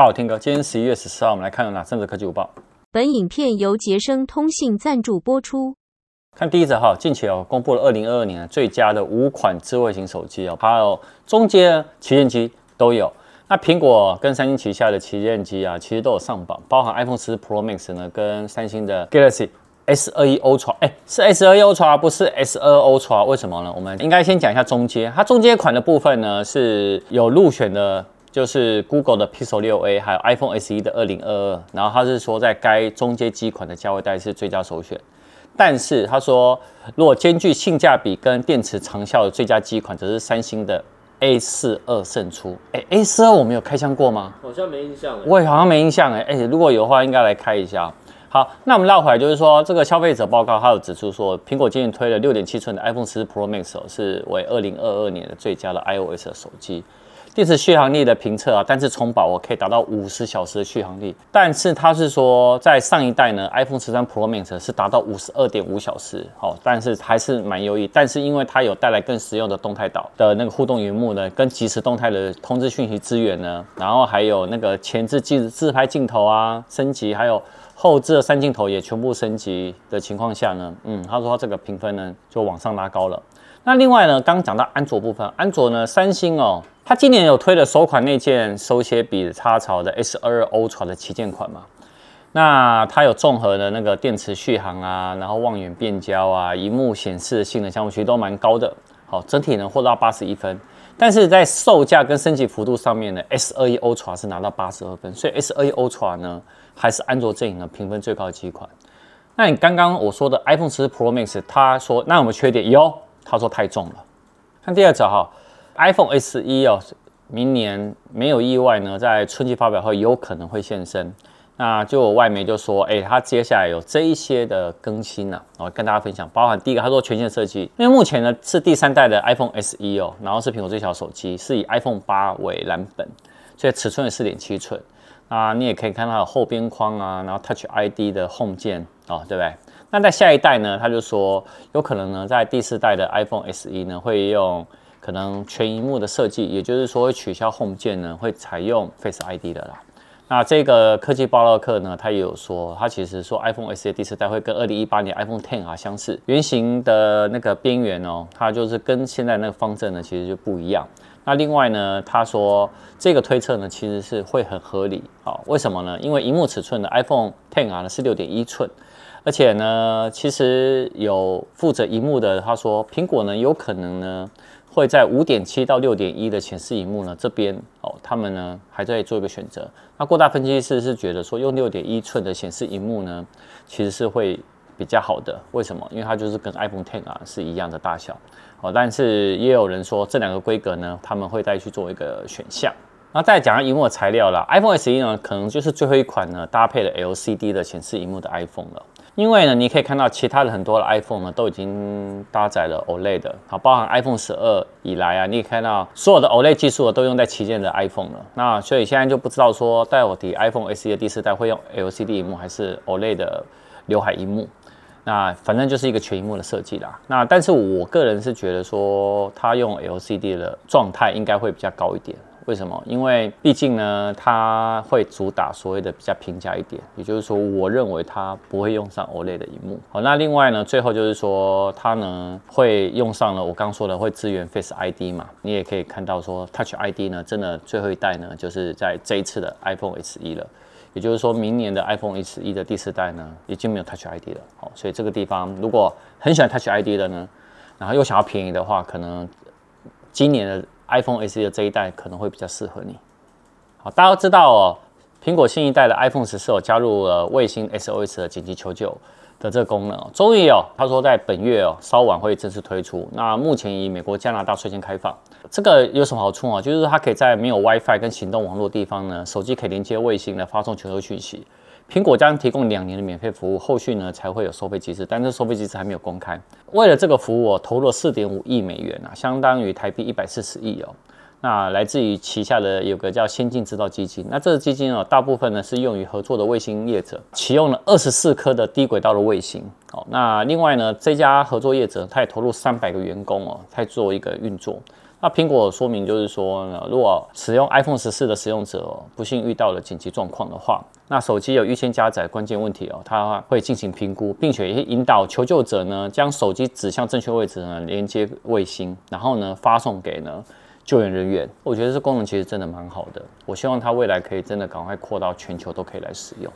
大家好，Tim 哥，今天十一月十四号，我们来看有哪三则科技午报。本影片由杰生通信赞助播出。看第一则哈，近期哦公布了二零二二年最佳的五款智慧型手机哦，还有中阶旗舰机都有。那苹果跟三星旗下的旗舰机啊，其实都有上榜，包含 iPhone 十 Pro Max 呢，跟三星的 Galaxy S 二一 Ultra，哎，是 S 二一 Ultra，不是 S 二 Ultra，为什么呢？我们应该先讲一下中阶，它中阶款的部分呢是有入选的，就是 Google 的 Pixel 六 A，还有 iPhone SE 的二零二二，然后他是说在该中阶机款的价位带是最佳首选，但是他说如果兼具性价比跟电池长效的最佳机款，则是三星的。A 四二胜出，哎，A 四二我们有开箱过吗？好像没印象，我也好像没印象，哎，哎，如果有的话，应该来开一下。好，那我们绕回来，就是说这个消费者报告，它有指出说，苹果今年推了六点七寸的 iPhone 十 Pro Max，是为二零二二年的最佳的 iOS 的手机。电池续航力的评测啊，单次充饱我可以达到五十小时的续航力。但是它是说，在上一代呢，iPhone 十三 Pro Max 是达到五十二点五小时，好，但是还是蛮优异。但是因为它有带来更实用的动态岛的那个互动荧幕呢，跟即时动态的通知讯息资源呢，然后还有那个前置自自拍镜头啊升级，还有后置的三镜头也全部升级的情况下呢，嗯，他说他这个评分呢就往上拉高了。那另外呢，刚刚讲到安卓部分，安卓呢，三星哦。它今年有推了首款那件手写笔插槽的 S22 Ultra 的旗舰款嘛？那它有综合的那个电池续航啊，然后望远变焦啊，荧幕显示的性能项目其实都蛮高的。好，整体能获到八十一分，但是在售价跟升级幅度上面呢，S21 Ultra 是拿到八十二分，所以 S21 Ultra 呢还是安卓阵营的评分最高的机款。那你刚刚我说的 iPhone 十 Pro Max，他说那有没有缺点？有，他说太重了。看第二则哈。iPhone SE 哦，明年没有意外呢，在春季发表会有可能会现身。那就有外媒就说，哎，它接下来有这一些的更新呢、啊，我跟大家分享。包含第一个，他说全新设计，因为目前呢是第三代的 iPhone SE 哦，然后是苹果最小手机，是以 iPhone 八为蓝本，所以尺寸是四点七寸。啊，你也可以看到后边框啊，然后 Touch ID 的 Home 键哦，对不对？那在下一代呢，他就说有可能呢，在第四代的 iPhone SE 呢会用。可能全萤幕的设计，也就是说会取消 Home 键呢，会采用 Face ID 的啦。那这个科技爆料客呢，他也有说，他其实说 iPhone SE 第四代会跟二零一八年 iPhone X 啊相似，圆形的那个边缘哦，它就是跟现在那个方正呢其实就不一样。那另外呢，他说这个推测呢其实是会很合理啊、哦？为什么呢？因为萤幕尺寸的 iPhone X 啊呢是六点一寸，而且呢，其实有负责萤幕的他说，苹果呢有可能呢。会在五点七到六点一的显示萤幕呢这边哦，他们呢还在做一个选择。那过大分析师是觉得说用六点一寸的显示萤幕呢，其实是会比较好的。为什么？因为它就是跟 iPhone X 啊是一样的大小哦。但是也有人说这两个规格呢，他们会再去做一个选项。那再讲下萤幕的材料啦，iPhone SE 呢可能就是最后一款呢搭配了 LCD 的显示萤幕的 iPhone 了。因为呢，你可以看到其他的很多的 iPhone 呢，都已经搭载了 OLED 的，好，包含 iPhone 十二以来啊，你可以看到所有的 OLED 技术都用在旗舰的 iPhone 了。那所以现在就不知道说，到底 iPhone SE 的第四代会用 LCD 屏幕还是 OLED 的刘海屏幕？那反正就是一个全萤幕的设计啦。那但是我个人是觉得说，它用 LCD 的状态应该会比较高一点。为什么？因为毕竟呢，它会主打所谓的比较平价一点，也就是说，我认为它不会用上 OLED 的荧幕。好，那另外呢，最后就是说，它呢会用上了我刚说的会支援 Face ID 嘛，你也可以看到说 Touch ID 呢，真的最后一代呢，就是在这一次的 iPhone SE 了，也就是说，明年的 iPhone SE 的第四代呢，已经没有 Touch ID 了。好，所以这个地方如果很喜欢 Touch ID 的呢，然后又想要便宜的话，可能今年的。iPhone SE 的这一代可能会比较适合你。好，大家都知道哦，苹果新一代的 iPhone 十四加入了卫星 SOS 的紧急求救的这个功能哦，终于有，他说在本月哦稍晚会正式推出。那目前以美国、加拿大率先开放。这个有什么好处啊？就是它可以在没有 WiFi 跟行动网络地方呢，手机可以连接卫星来发送求救讯息。苹果将提供两年的免费服务，后续呢才会有收费机制，但是收费机制还没有公开。为了这个服务，我投入了四点五亿美元啊，相当于台币一百四十亿哦。那来自于旗下的有个叫先进制造基金，那这个基金哦，大部分呢是用于合作的卫星业者，启用了二十四颗的低轨道的卫星。哦，那另外呢，这家合作业者他也投入三百个员工哦，在做一个运作。那苹果说明就是说呢，如果使用 iPhone 十四的使用者不幸遇到了紧急状况的话，那手机有预先加载关键问题哦，它会进行评估，并且也引导求救者呢将手机指向正确位置呢，连接卫星，然后呢发送给呢救援人员。我觉得这功能其实真的蛮好的，我希望它未来可以真的赶快扩到全球都可以来使用。